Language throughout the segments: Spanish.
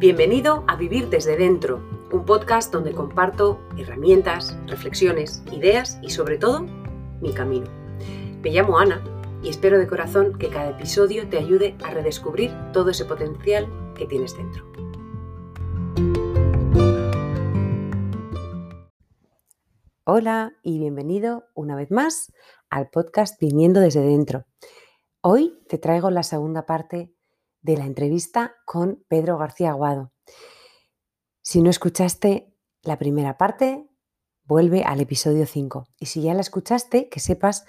Bienvenido a Vivir desde Dentro, un podcast donde comparto herramientas, reflexiones, ideas y sobre todo mi camino. Me llamo Ana y espero de corazón que cada episodio te ayude a redescubrir todo ese potencial que tienes dentro. Hola y bienvenido una vez más al podcast Viniendo desde Dentro. Hoy te traigo la segunda parte de la entrevista con Pedro García Aguado. Si no escuchaste la primera parte, vuelve al episodio 5. Y si ya la escuchaste, que sepas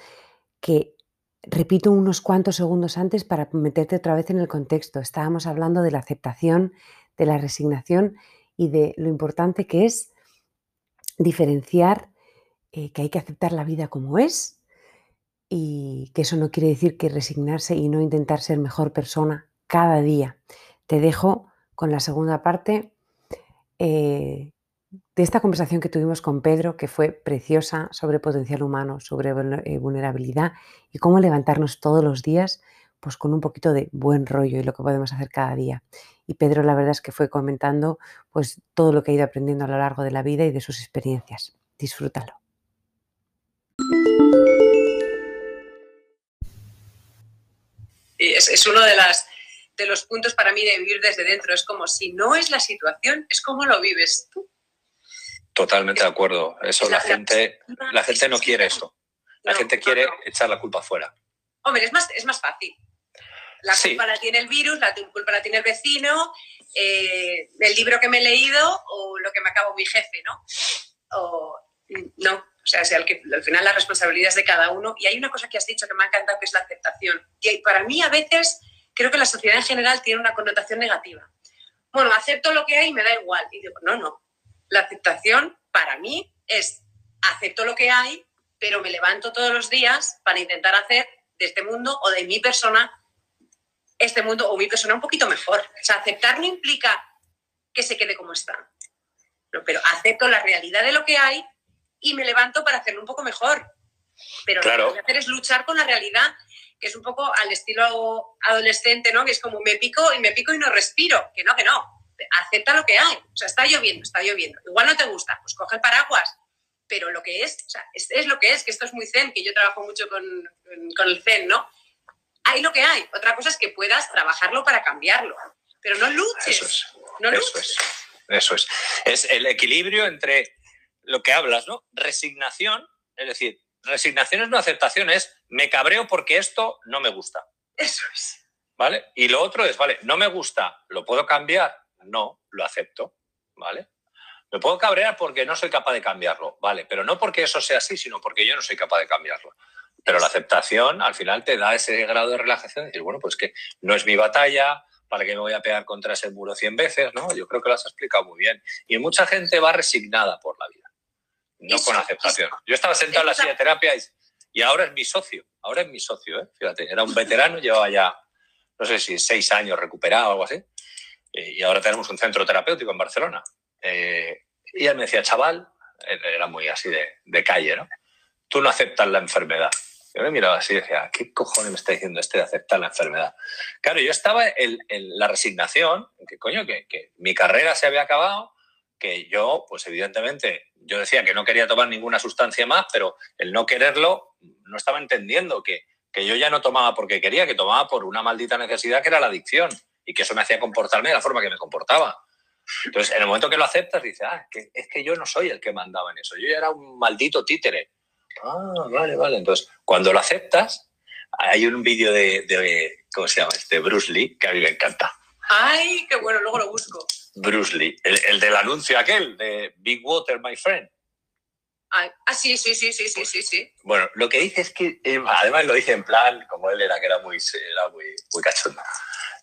que repito unos cuantos segundos antes para meterte otra vez en el contexto. Estábamos hablando de la aceptación, de la resignación y de lo importante que es diferenciar eh, que hay que aceptar la vida como es y que eso no quiere decir que resignarse y no intentar ser mejor persona cada día. Te dejo con la segunda parte eh, de esta conversación que tuvimos con Pedro, que fue preciosa sobre potencial humano, sobre eh, vulnerabilidad y cómo levantarnos todos los días pues con un poquito de buen rollo y lo que podemos hacer cada día. Y Pedro la verdad es que fue comentando pues todo lo que ha ido aprendiendo a lo largo de la vida y de sus experiencias. Disfrútalo. Es, es uno de las de los puntos para mí de vivir desde dentro. Es como si no es la situación, es como lo vives tú. Totalmente de acuerdo. Eso la, gente, la gente no quiere eso. La gente quiere echar la culpa afuera. Hombre, es más, es más fácil. La culpa la tiene el virus, la culpa la tiene el vecino, eh, el libro que me he leído o lo que me acabo mi jefe, ¿no? O, no, o sea, al, que, al final la responsabilidad es de cada uno. Y hay una cosa que has dicho que me ha encantado, que es la aceptación. Y para mí a veces creo que la sociedad en general tiene una connotación negativa. Bueno, acepto lo que hay y me da igual. Y digo, no, no. La aceptación para mí es acepto lo que hay, pero me levanto todos los días para intentar hacer de este mundo o de mi persona este mundo o mi persona un poquito mejor. O sea, aceptar no implica que se quede como está. pero acepto la realidad de lo que hay y me levanto para hacerlo un poco mejor. Pero lo que tengo que hacer es luchar con la realidad que es un poco al estilo adolescente, ¿no? Que es como me pico y me pico y no respiro. Que no, que no. Acepta lo que hay. O sea, está lloviendo, está lloviendo. Igual no te gusta, pues coge el paraguas. Pero lo que es, o sea, es, lo que es, que esto es muy zen, que yo trabajo mucho con, con el zen, ¿no? Hay lo que hay. Otra cosa es que puedas trabajarlo para cambiarlo. Pero no luches. Eso es. No luches. Eso es. Es el equilibrio entre lo que hablas, ¿no? Resignación, es decir, resignación es no aceptación, es me cabreo porque esto no me gusta. Eso es. ¿Vale? Y lo otro es, vale, no me gusta, ¿lo puedo cambiar? No, lo acepto. ¿Vale? Me puedo cabrear porque no soy capaz de cambiarlo, ¿vale? Pero no porque eso sea así, sino porque yo no soy capaz de cambiarlo. Pero la aceptación al final te da ese grado de relajación, de decir, bueno, pues que no es mi batalla, ¿para qué me voy a pegar contra ese muro 100 veces? ¿no? Yo creo que lo has explicado muy bien. Y mucha gente va resignada por la vida no con aceptación. Yo estaba sentado en la silla de terapia y, ahora es mi socio, ahora es mi socio, ¿eh? fíjate, era un veterano, llevaba ya, no sé si seis años recuperado o algo así, eh, y ahora tenemos un centro terapéutico en Barcelona. Eh, y él me decía, chaval, era muy así de, calle, ¿no? Tú no aceptas la enfermedad. Yo me miraba así y decía, ¿qué cojones me está diciendo este de aceptar la enfermedad? Claro, yo estaba en, la resignación, en que coño, que, que mi carrera se había acabado, que yo, pues evidentemente, yo decía que no quería tomar ninguna sustancia más, pero el no quererlo no estaba entendiendo que, que yo ya no tomaba porque quería, que tomaba por una maldita necesidad que era la adicción y que eso me hacía comportarme de la forma que me comportaba. Entonces, en el momento que lo aceptas, dices, ah, que, es que yo no soy el que mandaba en eso, yo ya era un maldito títere. Ah, vale, vale. Entonces, cuando lo aceptas, hay un vídeo de, de, ¿cómo se llama? Este Bruce Lee, que a mí me encanta. Ay, qué bueno, luego lo busco. Bruce Lee, el, del anuncio aquel de Big Water, my friend. Ah, sí, sí, sí, sí, sí, sí, sí. Bueno, lo que dice es que, eh, además lo dice en plan, como él era, que era muy, era muy, muy cachondo,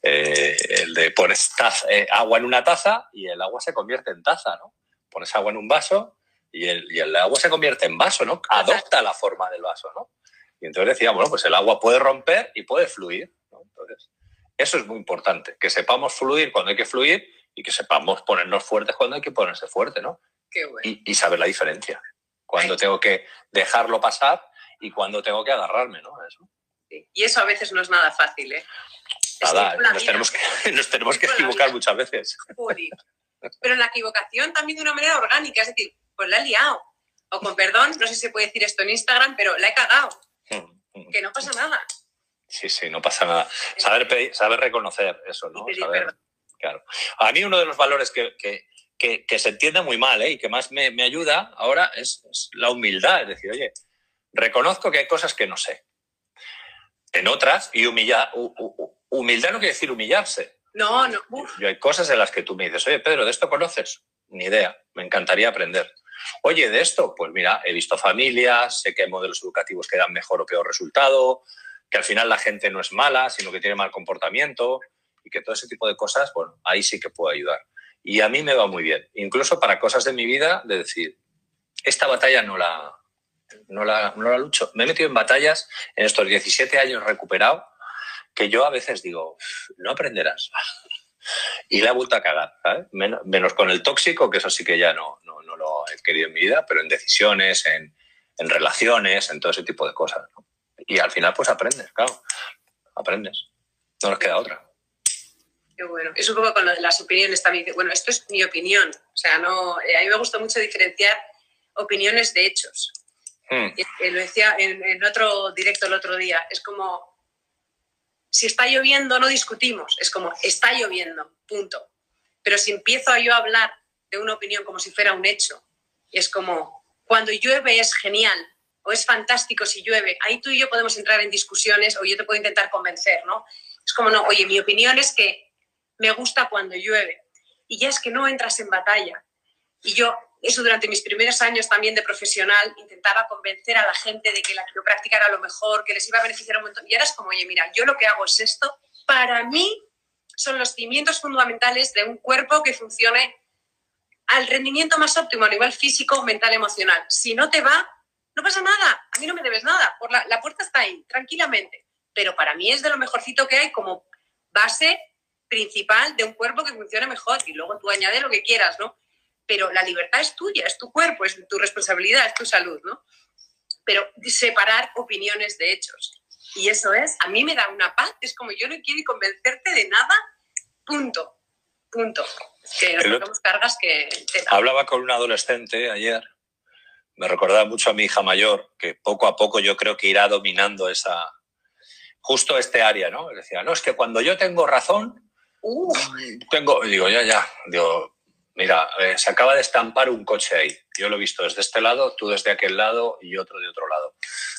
eh, el de pones eh, agua en una taza y el agua se convierte en taza, ¿no? Pones agua en un vaso y el, y el agua se convierte en vaso, ¿no? Adopta la forma del vaso, ¿no? Y entonces decía, bueno, pues el agua puede romper y puede fluir, ¿no? Entonces, eso es muy importante, que sepamos fluir cuando hay que fluir y que sepamos ponernos fuertes cuando hay que ponerse fuerte, ¿no? y, saber la diferencia. Cuando tengo que dejarlo pasar y cuando tengo que agarrarme, ¿no? Eso. Y eso a veces no es nada fácil, ¿eh? Nada, nos, tenemos que, nos tenemos que equivocar muchas veces. Pero en la equivocación también de una manera orgánica, es decir, pues la he liado. O con perdón, no sé si se puede decir esto en Instagram, pero la he cagado. Mm, mm. Que no pasa nada. Sí, sí, no pasa nada. Saber, saber reconocer eso, ¿no? Saber, claro. A mí uno de los valores que, que, se entiende muy mal ¿eh? y que más me, ayuda ahora es, la humildad. Es decir, oye, reconozco que hay cosas que no sé. En otras, y humillar, humildad no quiere decir humillarse. No, no. Yo hay cosas en las que tú me dices, oye, Pedro, ¿de esto conoces? Ni idea, me encantaría aprender. Oye, de esto, pues mira, he visto familias, sé que hay modelos educativos que dan mejor o peor resultado, que al final la gente no es mala, sino que tiene mal comportamiento y que todo ese tipo de cosas, bueno, ahí sí que puedo ayudar. Y a mí me va muy bien, incluso para cosas de mi vida, de decir, esta batalla no la, no la, no la lucho. Me he metido en batallas en estos 17 años recuperado que yo a veces digo, no aprenderás. Y la he vuelto a cagar, menos, con el tóxico, que eso sí que ya no, no, no, lo he querido en mi vida, pero en decisiones, en, en relaciones, en todo ese tipo de cosas. Y al final, pues aprendes, claro, aprendes. No nos queda otra. Qué bueno. Es un poco con las opiniones también. Bueno, esto es mi opinión. O sea, no, eh, a mí me gusta mucho diferenciar opiniones de hechos. Hmm. lo decía en, en, otro directo el otro día. Es como, si está lloviendo, no discutimos. Es como, está lloviendo, punto. Pero si empiezo yo a hablar de una opinión como si fuera un hecho, es como, cuando llueve es genial o es fantástico si llueve, ahí tú y yo podemos entrar en discusiones o yo te puedo intentar convencer, ¿no? Es como, no, oye, mi opinión es que me gusta cuando llueve. Y ya es que no entras en batalla. Y yo eso durante mis primeros años también de profesional, intentaba convencer a la gente de que la quiropráctica era lo mejor, que les iba a beneficiar un montón. Y ahora es como, oye, mira, yo lo que hago es esto. Para mí son los cimientos fundamentales de un cuerpo que funcione al rendimiento más óptimo a nivel físico, mental, emocional. Si no te va, no pasa nada. A mí no me debes nada. Por la, la puerta está ahí, tranquilamente. Pero para mí es de lo mejorcito que hay como base principal de un cuerpo que funcione mejor. Y luego tú añades lo que quieras, ¿no? pero la libertad es tuya, es tu cuerpo, es tu responsabilidad, es tu salud, ¿no? Pero separar opiniones de hechos. Y eso es, a mí me da una paz, es como yo no quiero convencerte de nada, punto, punto. Que nos cargas que... Hablaba con un adolescente ayer, me recordaba mucho a mi hija mayor, que poco a poco yo creo que irá dominando esa, justo este área, ¿no? Decía, no, es que cuando yo tengo razón, tengo, digo, ya, ya, digo, Mira, eh, se acaba de estampar un coche ahí. Yo lo he visto desde este lado, tú desde aquel lado y otro de otro lado.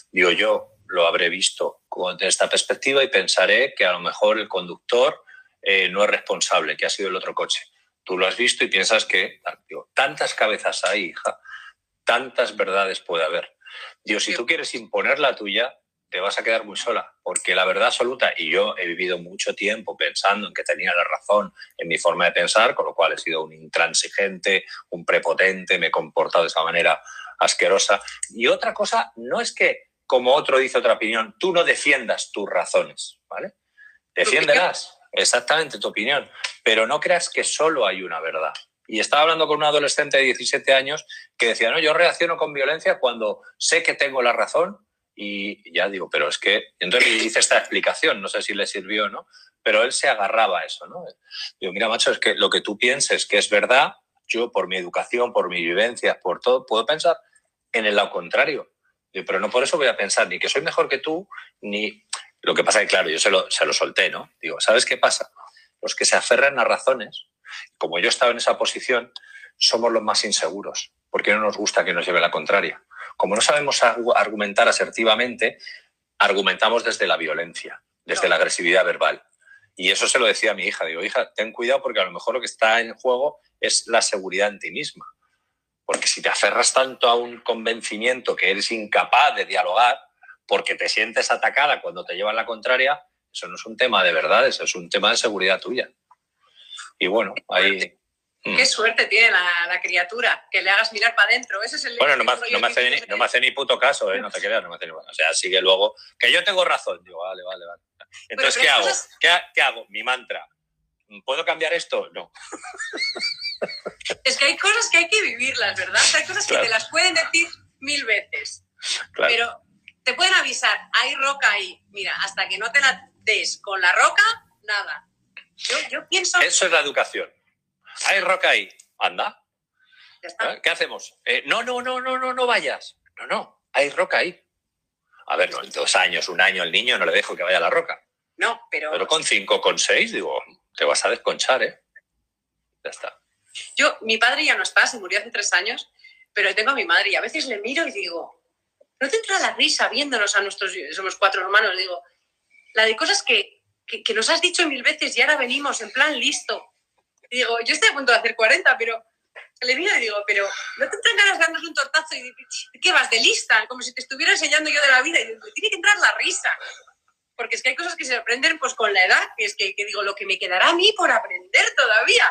Digo, yo lo habré visto desde esta perspectiva y pensaré que a lo mejor el conductor eh, no es responsable, que ha sido el otro coche. Tú lo has visto y piensas que digo, tantas cabezas hay, hija, tantas verdades puede haber. Digo, si tú quieres imponer la tuya, te vas a quedar muy sola, porque la verdad absoluta, y yo he vivido mucho tiempo pensando en que tenía la razón en mi forma de pensar, con lo cual he sido un intransigente, un prepotente, me he comportado de esa manera asquerosa. Y otra cosa, no es que, como otro dice otra opinión, tú no defiendas tus razones, ¿vale? Defiéndelas, exactamente tu opinión, pero no creas que solo hay una verdad. Y estaba hablando con un adolescente de 17 años que decía, no, yo reacciono con violencia cuando sé que tengo la razón y ya digo, pero es que, entonces le hice esta explicación, no sé si le sirvió no, pero él se agarraba a eso, ¿no? Digo, mira, macho, es que lo que tú pienses que es verdad, yo por mi educación, por mi vivencia, por todo, puedo pensar en el lado contrario. Digo, pero no por eso voy a pensar ni que soy mejor que tú, ni... Lo que pasa es que, claro, yo se lo, se lo solté, ¿no? Digo, ¿sabes qué pasa? Los que se aferran a razones, como yo estaba en esa posición, somos los más inseguros, porque no nos gusta que nos lleve la contraria. Como no sabemos argumentar asertivamente, argumentamos desde la violencia, desde la agresividad verbal. Y eso se lo decía a mi hija. Digo, hija, ten cuidado porque a lo mejor lo que está en juego es la seguridad en ti misma. Porque si te aferras tanto a un convencimiento que eres incapaz de dialogar porque te sientes atacada cuando te llevan la contraria, eso no es un tema de verdades, es un tema de seguridad tuya. Y bueno, ahí. Qué suerte tiene la, criatura, que le hagas mirar para adentro. Ese es el bueno, no me, hace ni, no me, hace ni, puto caso, ¿eh? no te creas, no me hace ni O sea, sigue luego, que yo tengo razón. Digo, vale, vale, vale. Entonces, ¿qué hago? ¿Qué, hago? Mi mantra. ¿Puedo cambiar esto? No. Es que hay cosas que hay que vivirlas, ¿verdad? Hay cosas que te las pueden decir mil veces. Pero te pueden avisar, hay roca ahí. Mira, hasta que no te la des con la roca, nada. Yo, pienso... Eso es la educación. Hay roca ahí, anda. ¿Eh? ¿Qué hacemos? Eh, no, no, no, no, no, no vayas. No, no, hay roca ahí. A ver, no, en dos años, un año, el niño no le dejo que vaya a la roca. No, pero... Pero con cinco, con seis, digo, te vas a desconchar, ¿eh? Ya está. Yo, mi padre ya no está, se murió hace tres años, pero tengo a mi madre y a veces le miro y digo, ¿no te entra la risa viéndonos a nuestros, somos cuatro hermanos? Digo, la de cosas que, que, nos has dicho mil veces y ahora venimos en plan listo. Digo, yo estoy a punto de hacer 40, pero le miro y digo, pero ¿no te entran ganas de darnos un tortazo y qué vas de lista? Como si te estuviera enseñando yo de la vida y digo, tiene que entrar la risa. Porque es que hay cosas que se aprenden pues con la edad, que es que, que digo, lo que me quedará a mí por aprender todavía.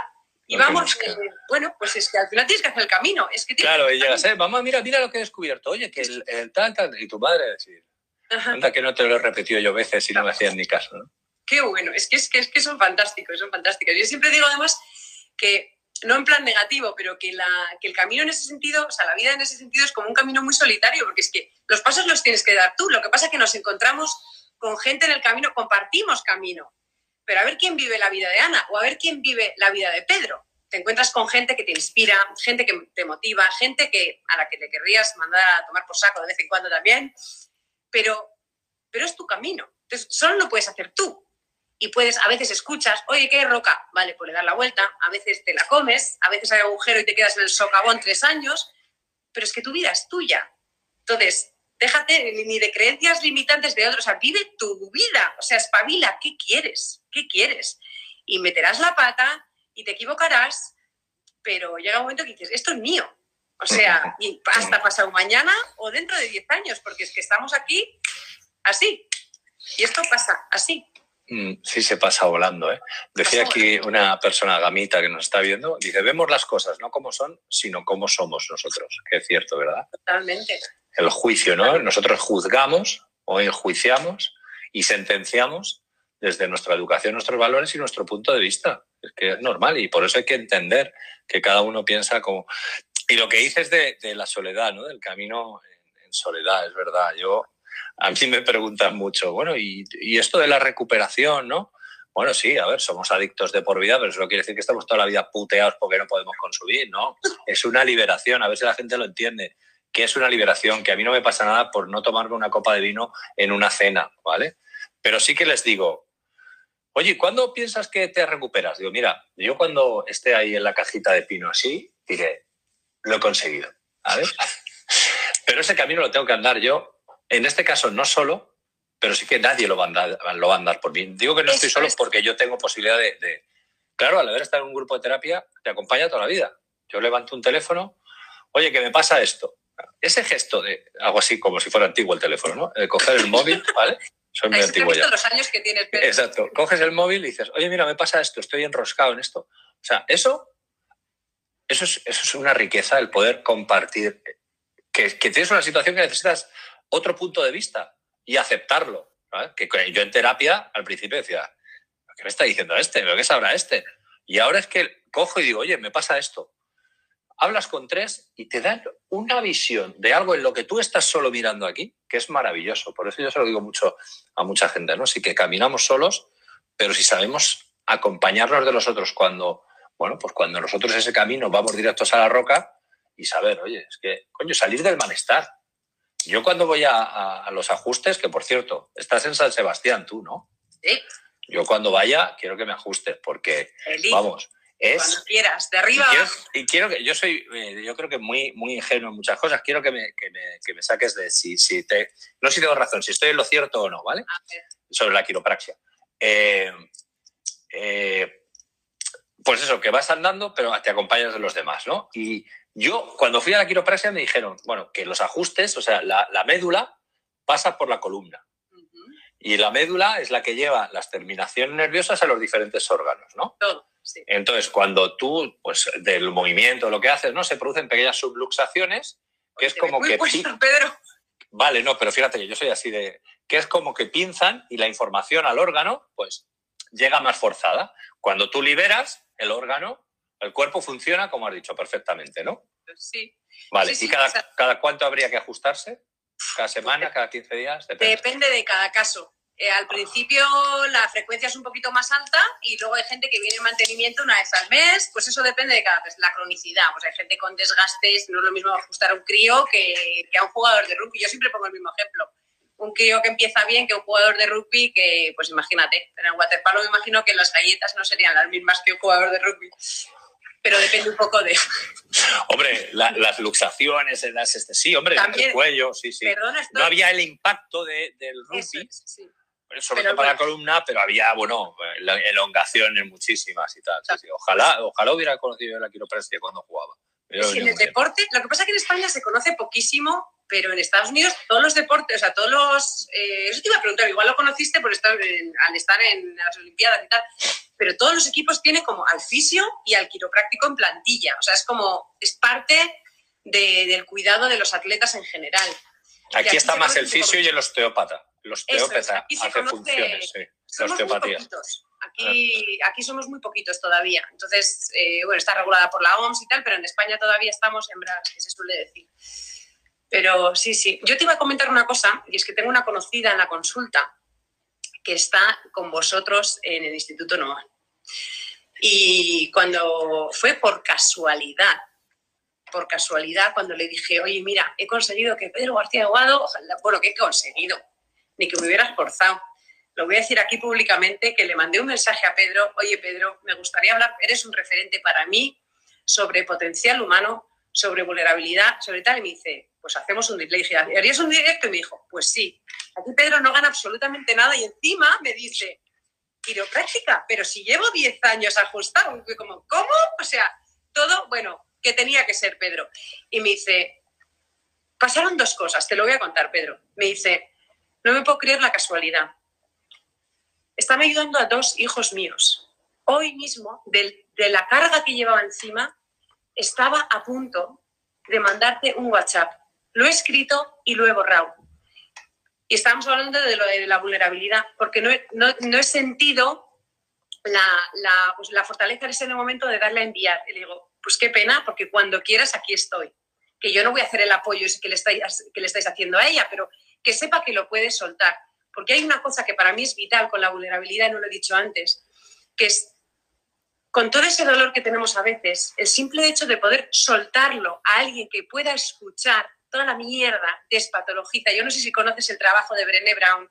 Y vamos, eh, bueno, pues es que al final tienes que hacer el camino. Es que claro, y llegas, eh, mamá, mira, mira lo que he descubierto. Oye, que el, tal, tal, y tu madre decir, anda que no te lo he repetido yo veces y no me hacían ni caso, ¿no? Qué bueno, es que, es que, es que son fantásticos, son fantásticos. Yo siempre digo además que, no en plan negativo, pero que, la, que el camino en ese sentido, o sea, la vida en ese sentido es como un camino muy solitario, porque es que los pasos los tienes que dar tú. Lo que pasa es que nos encontramos con gente en el camino, compartimos camino pero a ver quién vive la vida de Ana o a ver quién vive la vida de Pedro. Te encuentras con gente que te inspira, gente que te motiva, gente que, a la que le querrías mandar a tomar por saco de vez en cuando también, pero, pero es tu camino. Entonces, solo lo puedes hacer tú. Y puedes, a veces escuchas, oye, ¿qué roca? Vale, pues le das la vuelta, a veces te la comes, a veces hay agujero y te quedas en el socavón tres años, pero es que tu vida es tuya. Entonces, déjate ni de creencias limitantes de otros, o sea, vive tu vida, o sea, espabila, ¿qué quieres? ¿Qué quieres? Y meterás la pata y te equivocarás, pero llega un momento que dices, esto es mío. O sea, y hasta pasado mañana o dentro de 10 años, porque es que estamos aquí así. Y esto pasa así. Mm, sí, se pasa volando. ¿eh? Decía aquí una persona gamita que nos está viendo, dice, vemos las cosas no como son, sino como somos nosotros. Que es cierto, ¿verdad? Totalmente el juicio, ¿no? Nosotros juzgamos o enjuiciamos y sentenciamos desde nuestra educación, nuestros valores y nuestro punto de vista. Es que es normal y por eso hay que entender que cada uno piensa como... Y lo que dices de, de la soledad, ¿no? Del camino en, soledad, es verdad. Yo, a mí me preguntan mucho, bueno, y, y esto de la recuperación, ¿no? Bueno, sí, a ver, somos adictos de por vida, pero eso no quiere decir que estamos toda la vida puteados porque no podemos consumir, ¿no? Es una liberación, a ver si la gente lo entiende que es una liberación, que a mí no me pasa nada por no tomarme una copa de vino en una cena, ¿vale? Pero sí que les digo, oye, ¿cuándo piensas que te recuperas? Digo, mira, yo cuando esté ahí en la cajita de pino así, diré, lo he conseguido, ¿vale? Pero ese camino lo tengo que andar yo, en este caso no solo, pero sí que nadie lo va a andar, lo va a andar por mí. Digo que no estoy solo porque yo tengo posibilidad de, de... Claro, al haber estado en un grupo de terapia, te acompaña toda la vida. Yo levanto un teléfono, oye, que me pasa esto ese gesto de algo así como si fuera antiguo el teléfono, ¿no? De coger el móvil, ¿vale? Soy muy antiguo ya. los años que tienes, Exacto. Coges el móvil y dices, oye, mira, me pasa esto, estoy enroscado en esto. O sea, eso, eso, es, eso es una riqueza, el poder compartir. Que, tienes una situación que necesitas otro punto de vista y aceptarlo. Que yo en terapia al principio decía, ¿qué me está diciendo este? ¿Qué sabrá este? Y ahora es que cojo y digo, oye, me pasa esto hablas con tres y te dan una visión de algo en lo que tú estás solo mirando aquí, que es maravilloso. Por eso yo se lo digo mucho a mucha gente, ¿no? Sí que caminamos solos, pero si sabemos acompañarnos de los otros cuando, bueno, pues cuando nosotros ese camino vamos directos a la roca y saber, oye, es que, coño, salir del malestar. Yo cuando voy a, los ajustes, que por cierto, estás en San Sebastián tú, ¿no? Sí. Yo cuando vaya quiero que me ajustes porque, vamos, es, Cuando quieras, de arriba y quiero, que yo soy, eh, yo creo que muy, muy ingenuo en muchas cosas. Quiero que me, que me, que me saques de si, si te, no si tengo razón, si estoy en lo cierto o no, ¿vale? Sobre la quiropraxia. Eh, eh, pues eso, que vas andando, pero te acompañas de los demás, ¿no? Y yo, cuando fui a la quiropraxia, me dijeron, bueno, que los ajustes, o sea, la, la médula pasa por la columna. Y la médula es la que lleva las terminaciones nerviosas a los diferentes órganos, ¿no? Todo. Entonces, cuando tú, pues del movimiento, lo que haces, ¿no? Se producen pequeñas subluxaciones, que es como que... Pedro. Vale, no, pero fíjate que yo soy así de... que es como que pinzan y la información al órgano, pues, llega más forzada. Cuando tú liberas el órgano, el cuerpo funciona, como has dicho, perfectamente, ¿no? Sí. Vale, ¿y cada, cada cuánto habría que ajustarse? ¿Cada semana, cada 15 días? Depende. de cada caso. Eh, al principio la frecuencia es un poquito más alta y luego hay gente que viene en mantenimiento una vez al mes, pues eso depende de cada vez, la cronicidad. Pues hay gente con desgastes, no es lo mismo ajustar a un crío que, que a un jugador de rugby. Yo siempre pongo el mismo ejemplo. Un crío que empieza bien que un jugador de rugby que, pues imagínate, en el waterpolo me imagino que las galletas no serían las mismas que un jugador de rugby pero depende un poco de... Hombre, las luxaciones, las, este, sí, hombre, el cuello, sí, sí. no había el impacto de, del rugby, sí. sobre todo para la columna, pero había, bueno, elongaciones muchísimas y tal. Ojalá, ojalá hubiera conocido la quiropraxia cuando jugaba. Sí, en el deporte, lo que pasa es que en España se conoce poquísimo, pero en Estados Unidos todos los deportes, o sea, todos los... Eh, eso te iba a preguntar, igual lo conociste por estar al estar en las Olimpiadas y tal, pero todos los equipos tienen como al fisio y al quiropráctico en plantilla. O sea, es como, es parte del cuidado de los atletas en general. Aquí, está más el fisio y el osteópata. El osteópata hace funciones, sí. Somos muy poquitos. Aquí, aquí somos muy poquitos todavía. Entonces, eh, bueno, está regulada por la OMS y tal, pero en España todavía estamos en bras, que se suele decir. Pero sí, sí. Yo te iba a comentar una cosa, y es que tengo una conocida en la consulta que está con vosotros en el Instituto NOA. Y cuando fue por casualidad, por casualidad, cuando le dije, oye, mira, he conseguido que Pedro García Aguado, bueno, ¿qué he conseguido? Ni que me hubiera esforzado. Lo voy a decir aquí públicamente, que le mandé un mensaje a Pedro, oye, Pedro, me gustaría hablar, eres un referente para mí sobre potencial humano, sobre vulnerabilidad, sobre tal, y me dice, pues hacemos un directo. Le dije, ¿harías un directo? Y me dijo, pues sí. Aquí Pedro no gana absolutamente nada y encima me dice, quiropráctica, pero si llevo 10 años ajustado, como, ¿cómo? O sea, todo, bueno, que tenía que ser Pedro. Y me dice, pasaron dos cosas, te lo voy a contar, Pedro. Me dice, no me puedo creer la casualidad. Están ayudando a dos hijos míos. Hoy mismo, de, de la carga que llevaba encima, estaba a punto de mandarte un WhatsApp. Lo he escrito y lo he borrado. Y estamos hablando de, la vulnerabilidad, porque no he, sentido la, la, pues fortaleza en ese momento de darle a enviar. Y le digo, pues qué pena, porque cuando quieras aquí estoy. Que yo no voy a hacer el apoyo que le, estáis, que le estáis haciendo a ella, pero que sepa que lo puede soltar. Porque hay una cosa que para mí es vital con la vulnerabilidad, no lo he dicho antes, que es con todo ese dolor que tenemos a veces, el simple hecho de poder soltarlo a alguien que pueda escuchar toda la mierda despatologiza. Yo no sé si conoces el trabajo de Brené Brown.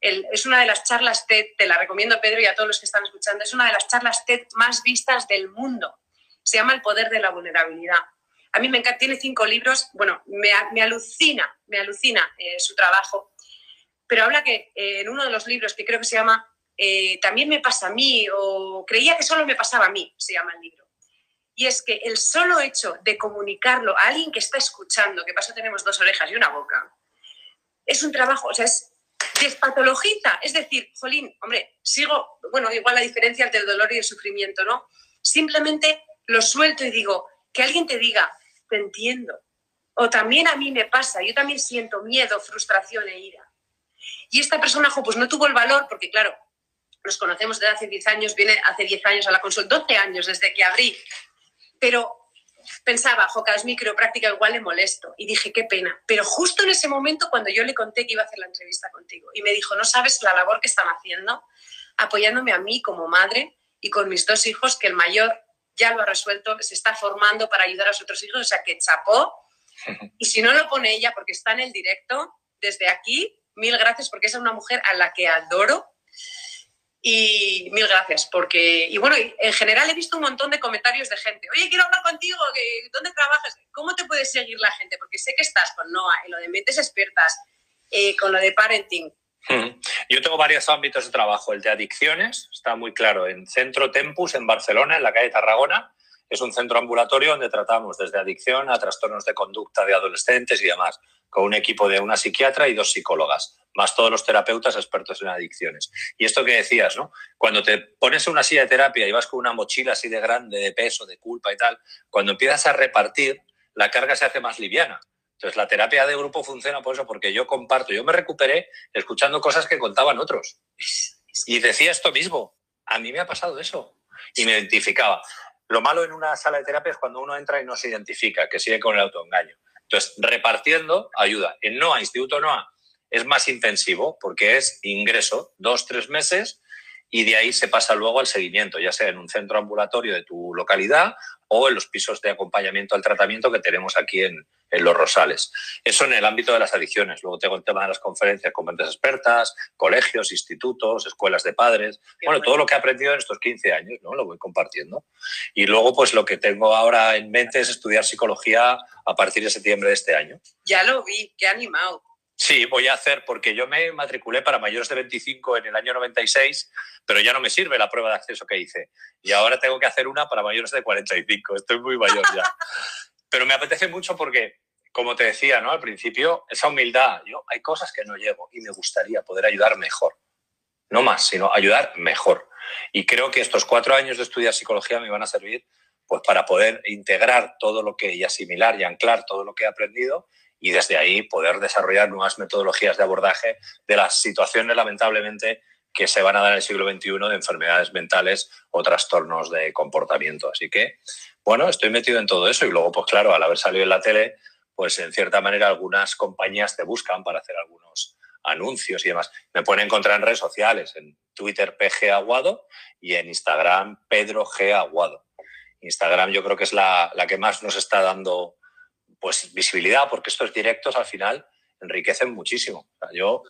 es una de las charlas TED, te la recomiendo Pedro y a todos los que están escuchando, es una de las charlas TED más vistas del mundo. Se llama El poder de la vulnerabilidad. A mí me encanta, tiene cinco libros, bueno, me, alucina, me alucina eh, su trabajo, pero habla que eh, en uno de los libros que creo que se llama eh, También me pasa a mí o creía que solo me pasaba a mí, se llama el libro y es que el solo hecho de comunicarlo a alguien que está escuchando, que paso tenemos dos orejas y una boca, es un trabajo, o sea, es despatologiza. Es decir, Jolín, hombre, sigo, bueno, igual la diferencia entre el dolor y el sufrimiento, ¿no? Simplemente lo suelto y digo, que alguien te diga, te entiendo. O también a mí me pasa, yo también siento miedo, frustración e ira. Y esta persona, pues no tuvo el valor, porque claro, nos conocemos desde hace 10 años, viene hace 10 años a la consulta, 12 años desde que abrí pero pensaba, joca, es micropráctica, igual le molesto. Y dije, qué pena. Pero justo en ese momento, cuando yo le conté que iba a hacer la entrevista contigo, y me dijo, no sabes la labor que están haciendo, apoyándome a mí como madre y con mis dos hijos, que el mayor ya lo ha resuelto, se está formando para ayudar a sus otros hijos, o sea, que chapó. Y si no lo pone ella, porque está en el directo, desde aquí, mil gracias, porque es una mujer a la que adoro y mil gracias, porque, y bueno, en general he visto un montón de comentarios de gente, oye, quiero hablar contigo, ¿dónde trabajas? ¿Cómo te puede seguir la gente? Porque sé que estás con Noah, en lo de mentes expertas, eh, con lo de parenting. Hmm. Yo tengo varios ámbitos de trabajo. El de adicciones está muy claro en Centro Tempus, en Barcelona, en la calle Tarragona. Es un centro ambulatorio donde tratamos desde adicción a trastornos de conducta de adolescentes y demás, con un equipo de una psiquiatra y dos psicólogas más todos los terapeutas expertos en adicciones. Y esto que decías, ¿no? Cuando te pones en una silla de terapia y vas con una mochila así de grande, de peso, de culpa y tal, cuando empiezas a repartir, la carga se hace más liviana. Entonces, la terapia de grupo funciona por eso, porque yo comparto, yo me recuperé escuchando cosas que contaban otros. Y decía esto mismo, a mí me ha pasado eso. Y me identificaba. Lo malo en una sala de terapia es cuando uno entra y no se identifica, que sigue con el autoengaño. Entonces, repartiendo ayuda. En NOA, Instituto NOA, es más intensivo porque es ingreso, dos, tres meses, y de ahí se pasa luego al seguimiento, ya sea en un centro ambulatorio de tu localidad o en los pisos de acompañamiento al tratamiento que tenemos aquí en, Los Rosales. Eso en el ámbito de las adicciones. Luego tengo el tema de las conferencias con mentes expertas, colegios, institutos, escuelas de padres. Bueno, todo lo que he aprendido en estos 15 años, ¿no? Lo voy compartiendo. Y luego, pues lo que tengo ahora en mente es estudiar psicología a partir de septiembre de este año. Ya lo vi, qué animado. Sí, voy a hacer, porque yo me matriculé para mayores de 25 en el año 96, pero ya no me sirve la prueba de acceso que hice. Y ahora tengo que hacer una para mayores de 45. Estoy muy mayor ya. Pero me apetece mucho porque, como te decía ¿no? al principio, esa humildad. Yo, hay cosas que no llego y me gustaría poder ayudar mejor. No más, sino ayudar mejor. Y creo que estos cuatro años de estudiar psicología me van a servir pues, para poder integrar todo lo que y asimilar y anclar todo lo que he aprendido y desde ahí poder desarrollar nuevas metodologías de abordaje de las situaciones, lamentablemente, que se van a dar en el siglo XXI de enfermedades mentales o trastornos de comportamiento. Así que, bueno, estoy metido en todo eso y luego, pues claro, al haber salido en la tele, pues en cierta manera algunas compañías te buscan para hacer algunos anuncios y demás. Me pueden encontrar en redes sociales, en Twitter PG Aguado y en Instagram Pedro G Aguado. Instagram yo creo que es la, la que más nos está dando pues visibilidad, porque estos directos al final enriquecen muchísimo. yo,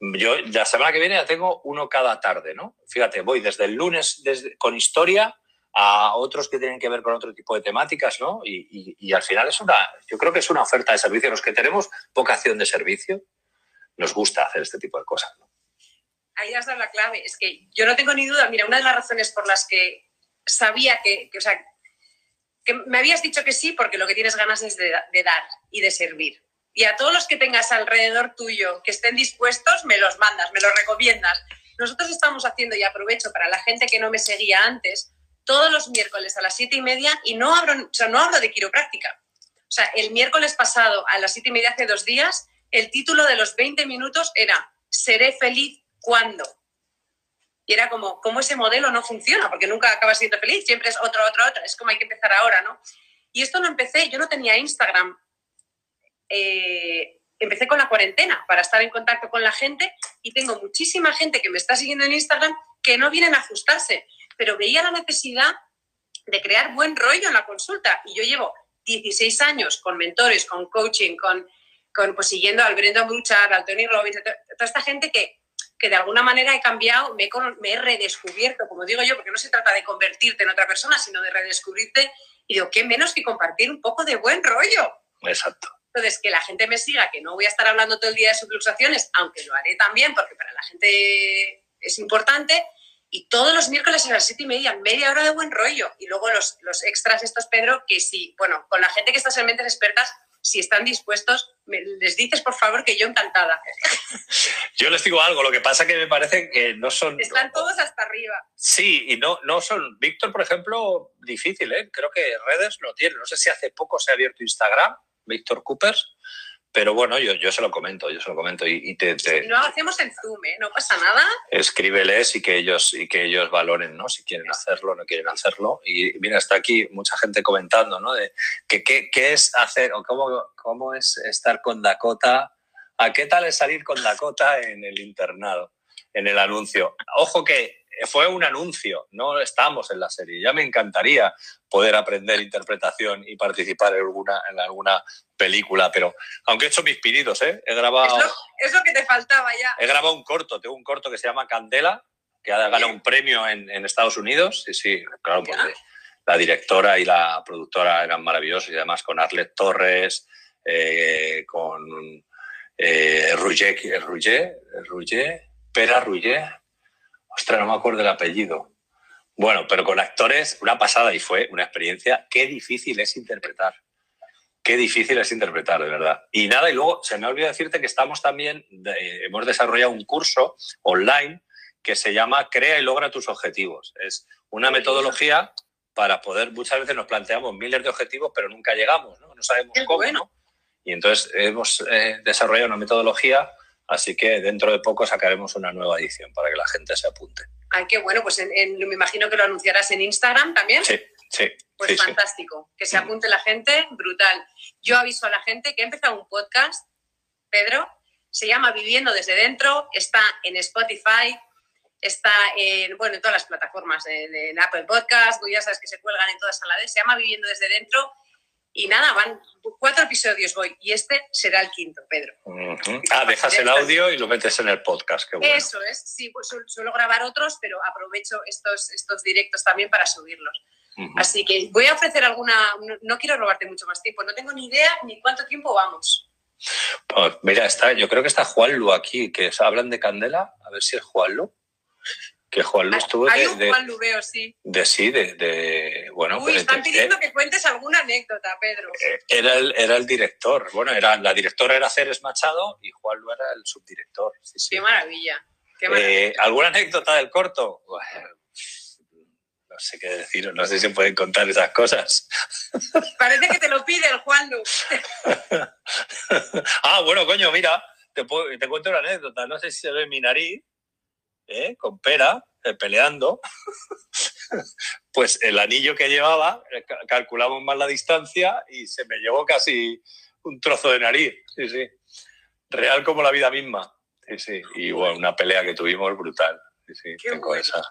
yo la semana que viene ya tengo uno cada tarde, ¿no? Fíjate, voy desde el lunes con historia a otros que tienen que ver con otro tipo de temáticas, ¿no? Y, al final es una, yo creo que es una oferta de servicio. Los que tenemos vocación de servicio, nos gusta hacer este tipo de cosas, ¿no? Ahí has dado la clave. Es que yo no tengo ni duda, mira, una de las razones por las que sabía que, que o sea, que me habías dicho que sí porque lo que tienes ganas es de, dar y de servir. Y a todos los que tengas alrededor tuyo que estén dispuestos, me los mandas, me los recomiendas. Nosotros estamos haciendo, y aprovecho para la gente que no me seguía antes, todos los miércoles a las siete y media, y no hablo, o no hablo de quiropráctica. O sea, el miércoles pasado a las siete y media, hace dos días, el título de los 20 minutos era Seré feliz cuando. Y era como, ¿cómo ese modelo no funciona? Porque nunca acabas siendo feliz, siempre es otro, otro, otro. Es como hay que empezar ahora, ¿no? Y esto no empecé, yo no tenía Instagram. Eh, empecé con la cuarentena para estar en contacto con la gente y tengo muchísima gente que me está siguiendo en Instagram que no vienen a ajustarse, pero veía la necesidad de crear buen rollo en la consulta. Y yo llevo 16 años con mentores, con coaching, con, con pues, siguiendo al Brendan Bouchard, al Tony Robbins, toda esta gente que que de alguna manera he cambiado, me he, redescubierto, como digo yo, porque no se trata de convertirte en otra persona, sino de redescubrirte. Y digo, ¿qué menos que compartir un poco de buen rollo? Exacto. Entonces, que la gente me siga, que no voy a estar hablando todo el día de subluxaciones, aunque lo haré también, porque para la gente es importante. Y todos los miércoles a las siete y media, media hora de buen rollo. Y luego los, los extras estos, Pedro, que sí, bueno, con la gente que está en mentes expertas, si están dispuestos, les dices por favor que yo encantada. Yo les digo algo, lo que pasa que me parece que no son... Están todos hasta arriba. Sí, y no, no son... Víctor, por ejemplo, difícil, ¿eh? Creo que redes no tiene. No sé si hace poco se ha abierto Instagram, Víctor Coopers, pero bueno, yo, yo se lo comento, yo se lo comento y, te, No hacemos en Zoom, ¿eh? No pasa nada. Escríbeles y que ellos, y que ellos valoren, ¿no? Si quieren hacerlo o no quieren hacerlo. Y mira, está aquí mucha gente comentando, ¿no? De qué es hacer o cómo, cómo es estar con Dakota. ¿A qué tal es salir con Dakota en el internado, en el anuncio? Ojo que fue un anuncio, no estamos en la serie. Ya me encantaría poder aprender interpretación y participar en alguna, en alguna película, pero aunque he hecho mis pinitos, ¿eh? he grabado... Es lo, que te faltaba ya. He grabado un corto, tengo un corto que se llama Candela, que ha ganado un premio en, Estados Unidos. Sí, sí, claro, porque la directora y la productora eran maravillosos y además con Arlet Torres, eh, con eh, Rouget, Rouget, Pera Rouget, Ostras, no me acuerdo el apellido. Bueno, pero con actores, una pasada y fue una experiencia. Qué difícil es interpretar. Qué difícil es interpretar, de verdad. Y nada, y luego se me ha olvidado decirte que estamos también, hemos desarrollado un curso online que se llama Crea y logra tus objetivos. Es una metodología para poder, muchas veces nos planteamos miles de objetivos, pero nunca llegamos, no, no sabemos cómo. Y entonces hemos eh, desarrollado una metodología Así que dentro de poco sacaremos una nueva edición para que la gente se apunte. Ay, qué bueno, pues me imagino que lo anunciarás en Instagram también. Sí, sí. Pues fantástico, que se apunte la gente, brutal. Yo aviso a la gente que he empezado un podcast, Pedro, Se llama Viviendo desde dentro, está en Spotify, está en, bueno, en todas las plataformas, en, Apple Podcast, ya sabes que se cuelgan en todas a la vez, se llama Viviendo desde dentro. Y nada, van cuatro episodios voy y este será el quinto, Pedro. Ah, dejas el audio y lo metes en el podcast, qué bueno. Eso es, sí, pues suelo grabar otros, pero aprovecho estos, estos directos también para subirlos. Así que voy a ofrecer alguna, no, quiero robarte mucho más tiempo, no tengo ni idea ni cuánto tiempo vamos. Pues mira, está, yo creo que está Juanlu aquí, que hablan de Candela, a ver si es Juanlu que Juan Lu estuvo Hay un Juan Lu, veo, sí. De sí, de, bueno. Uy, están pidiendo que cuentes alguna anécdota, Pedro. Eh, era el, era el director, bueno, era, la directora era Ceres Machado y Juan Lu era el subdirector. Qué maravilla. Eh, ¿Alguna anécdota del corto? no sé qué decir, no sé si pueden contar esas cosas. Parece que te lo pide el Juan Lu. ah, bueno, coño, mira, te, te cuento una anécdota. No sé si se ve mi nariz, ¿eh? con pera, eh, peleando, pues el anillo que llevaba, eh, calculamos mal la distancia y se me llevó casi un trozo de nariz. Sí, sí. Real como la vida misma. Sí, sí. Y bueno, una pelea que tuvimos brutal. Sí, sí, tengo esa.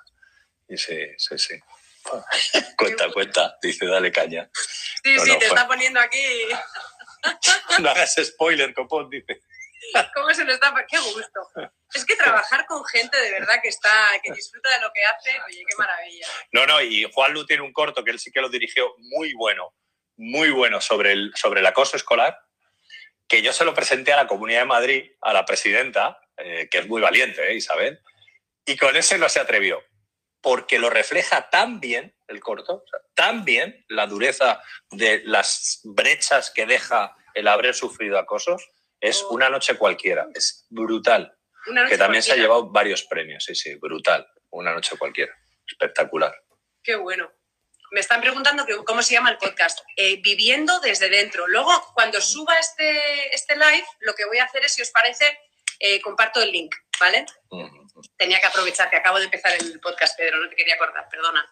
Sí, sí, sí, sí. cuenta, cuenta. Dice, dale caña. Sí, sí, te está poniendo aquí. no hagas spoiler, copón, dice. ¿Cómo se nos está? ¡Qué gusto! Es que trabajar con gente de verdad que está, que disfruta de lo que hace, oye, qué maravilla. No, no, y Juan Lu tiene un corto que él sí que lo dirigió muy bueno, muy bueno sobre el, sobre el acoso escolar, que yo se lo presenté a la Comunidad de Madrid, a la presidenta, eh, que es muy valiente, ¿eh, Isabel? Y con ese no se atrevió, porque lo refleja tan bien el corto, tan bien la dureza de las brechas que deja el haber sufrido acosos, es una noche cualquiera, es brutal. que también se ha llevado varios premios, sí, sí, brutal. Una noche cualquiera, espectacular. Qué bueno. Me están preguntando que, cómo se llama el podcast. Eh, viviendo desde dentro. Luego, cuando suba este, este live, lo que voy a hacer es, si os parece, eh, comparto el link, ¿vale? Tenía que aprovechar que acabo de empezar el podcast, Pedro, no te quería acordar, perdona.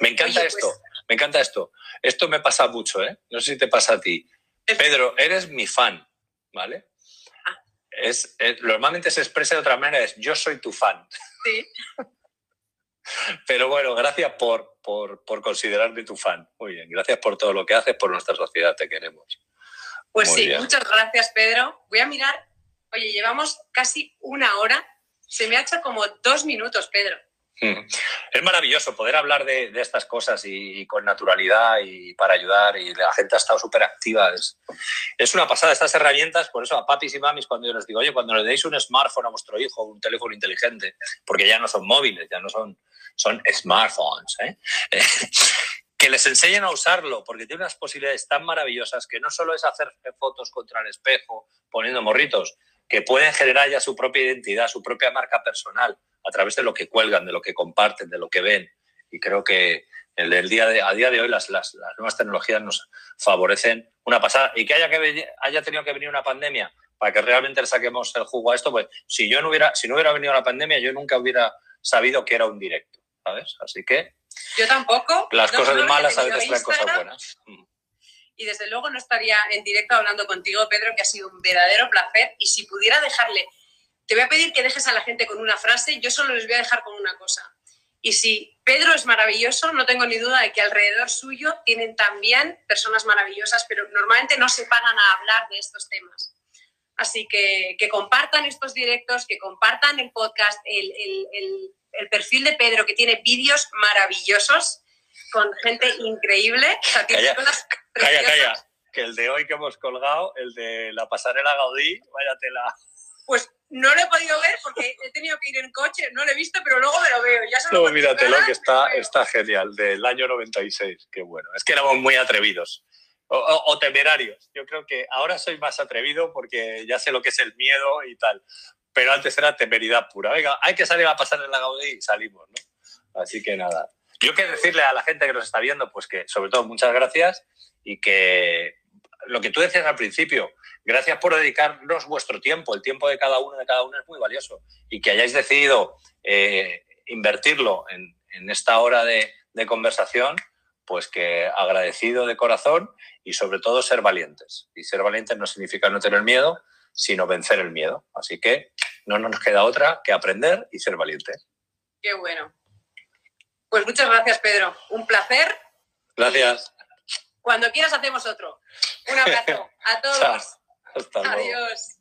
Me encanta pues esto, me encanta esto. Esto me pasa mucho, ¿eh? No sé si te pasa a ti. Pedro, eres mi fan, ¿vale? Es, normalmente se expresa de otra manera, es yo soy tu fan. Sí. Pero bueno, gracias por, por, considerarme tu fan. Muy bien, gracias por todo lo que haces por nuestra sociedad, te queremos. Pues sí, muchas gracias, Pedro. Voy a mirar, oye, llevamos casi una hora. Se me ha hecho como dos minutos, Pedro. Es maravilloso poder hablar de, estas cosas y, con naturalidad y para ayudar y la gente ha estado súper activa. Es, una pasada estas herramientas, por eso a papis y mamis cuando yo les digo, oye, cuando le deis un smartphone a vuestro hijo, un teléfono inteligente, porque ya no son móviles, ya no son, son smartphones, ¿eh? que les enseñen a usarlo, porque tiene unas posibilidades tan maravillosas que no solo es hacer fotos contra el espejo poniendo morritos, que pueden generar ya su propia identidad, su propia marca personal a través de lo que cuelgan, de lo que comparten, de lo que ven. Y creo que el, día de, a día de hoy las, las, nuevas tecnologías nos favorecen una pasada. Y que haya, que haya tenido que venir una pandemia para que realmente le saquemos el jugo a esto, pues si yo no hubiera, si no hubiera venido la pandemia, yo nunca hubiera sabido que era un directo, ¿sabes? Así que... Yo tampoco. Las cosas malas a veces traen cosas buenas. Y desde luego no estaría en directo hablando contigo, Pedro, que ha sido un verdadero placer. Y si pudiera dejarle te voy a pedir que dejes a la gente con una frase, yo solo les voy a dejar con una cosa. Y si Pedro es maravilloso, no tengo ni duda de que alrededor suyo tienen también personas maravillosas, pero normalmente no se pagan a hablar de estos temas. Así que que compartan estos directos, que compartan el podcast, el, perfil de Pedro, que tiene vídeos maravillosos con gente increíble. calla, calla, calla, que el de hoy que hemos colgado, el de la pasarela Gaudí, váyatela. Pues no lo he podido ver porque he tenido que ir en coche, no lo he visto, pero luego me lo veo. Ya no, míratelo, que está, está genial, del año 96, qué bueno. Es que éramos muy atrevidos o, temerarios. Yo creo que ahora soy más atrevido porque ya sé lo que es el miedo y tal, pero antes era temeridad pura. Venga, hay que salir a pasar en la Gaudí y salimos, ¿no? Así que nada. Yo quiero decirle a la gente que nos está viendo, pues que sobre todo muchas gracias y que lo que tú decías al principio, gracias por dedicarnos vuestro tiempo. El tiempo de cada uno de cada uno es muy valioso y que hayáis decidido eh, invertirlo en, esta hora de, conversación, pues que agradecido de corazón y sobre todo ser valientes. Y ser valientes no significa no tener miedo, sino vencer el miedo. Así que no nos queda otra que aprender y ser valientes. Qué bueno. Pues muchas gracias, Pedro. Un placer. Gracias. Cuando quieras hacemos otro. Un abrazo a todos. Hasta luego. Adiós.